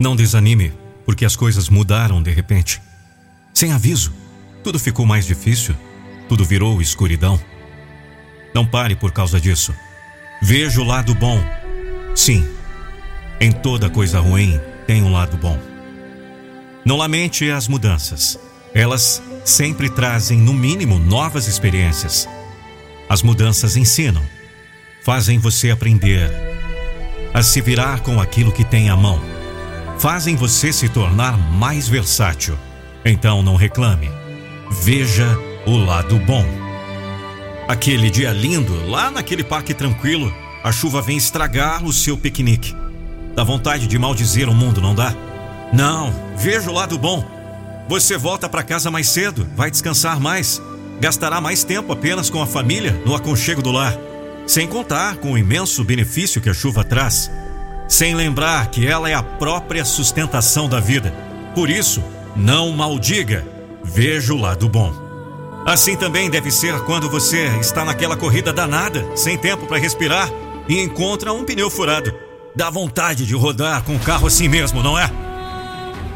Não desanime, porque as coisas mudaram de repente. Sem aviso, tudo ficou mais difícil, tudo virou escuridão. Não pare por causa disso. Veja o lado bom. Sim, em toda coisa ruim tem um lado bom. Não lamente as mudanças. Elas sempre trazem, no mínimo, novas experiências. As mudanças ensinam, fazem você aprender a se virar com aquilo que tem à mão, fazem você se tornar mais versátil. Então não reclame, veja o lado bom. Aquele dia lindo, lá naquele parque tranquilo, a chuva vem estragar o seu piquenique. Dá vontade de maldizer o mundo, não dá? Não, veja o lado bom. Você volta para casa mais cedo, vai descansar mais gastará mais tempo apenas com a família no aconchego do lar, sem contar com o imenso benefício que a chuva traz, sem lembrar que ela é a própria sustentação da vida. Por isso, não maldiga, veja o lado bom. Assim também deve ser quando você está naquela corrida danada, sem tempo para respirar e encontra um pneu furado. Dá vontade de rodar com o carro assim mesmo, não é?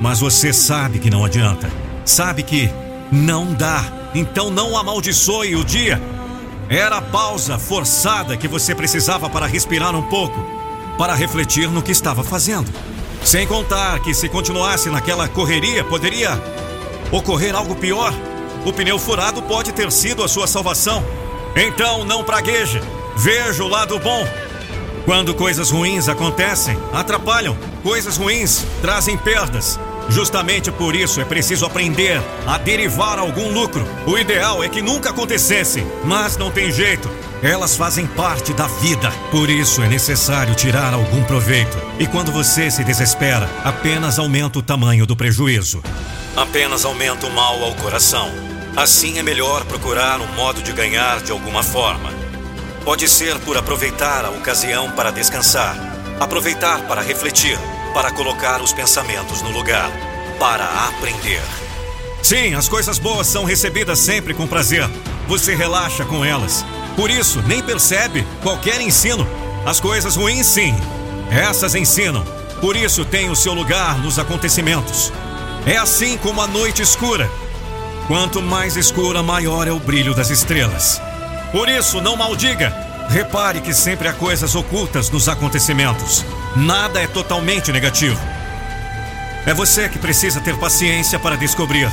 Mas você sabe que não adianta. Sabe que não dá então não amaldiçoe o dia. Era a pausa forçada que você precisava para respirar um pouco, para refletir no que estava fazendo. Sem contar que se continuasse naquela correria, poderia ocorrer algo pior. O pneu furado pode ter sido a sua salvação. Então não pragueje. Veja o lado bom. Quando coisas ruins acontecem, atrapalham. Coisas ruins trazem perdas. Justamente por isso é preciso aprender a derivar algum lucro. O ideal é que nunca acontecesse, mas não tem jeito. Elas fazem parte da vida. Por isso é necessário tirar algum proveito. E quando você se desespera, apenas aumenta o tamanho do prejuízo. Apenas aumenta o mal ao coração. Assim é melhor procurar um modo de ganhar de alguma forma. Pode ser por aproveitar a ocasião para descansar, aproveitar para refletir, para colocar os pensamentos no lugar, para aprender. Sim, as coisas boas são recebidas sempre com prazer. Você relaxa com elas. Por isso, nem percebe qualquer ensino. As coisas ruins, sim. Essas ensinam. Por isso, tem o seu lugar nos acontecimentos. É assim como a noite escura. Quanto mais escura, maior é o brilho das estrelas. Por isso, não maldiga. Repare que sempre há coisas ocultas nos acontecimentos. Nada é totalmente negativo. É você que precisa ter paciência para descobrir.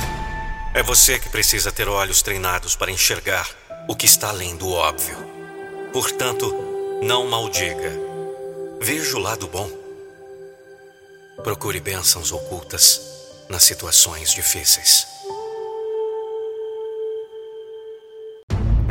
É você que precisa ter olhos treinados para enxergar o que está além do óbvio. Portanto, não maldiga. Veja o lado bom. Procure bênçãos ocultas nas situações difíceis.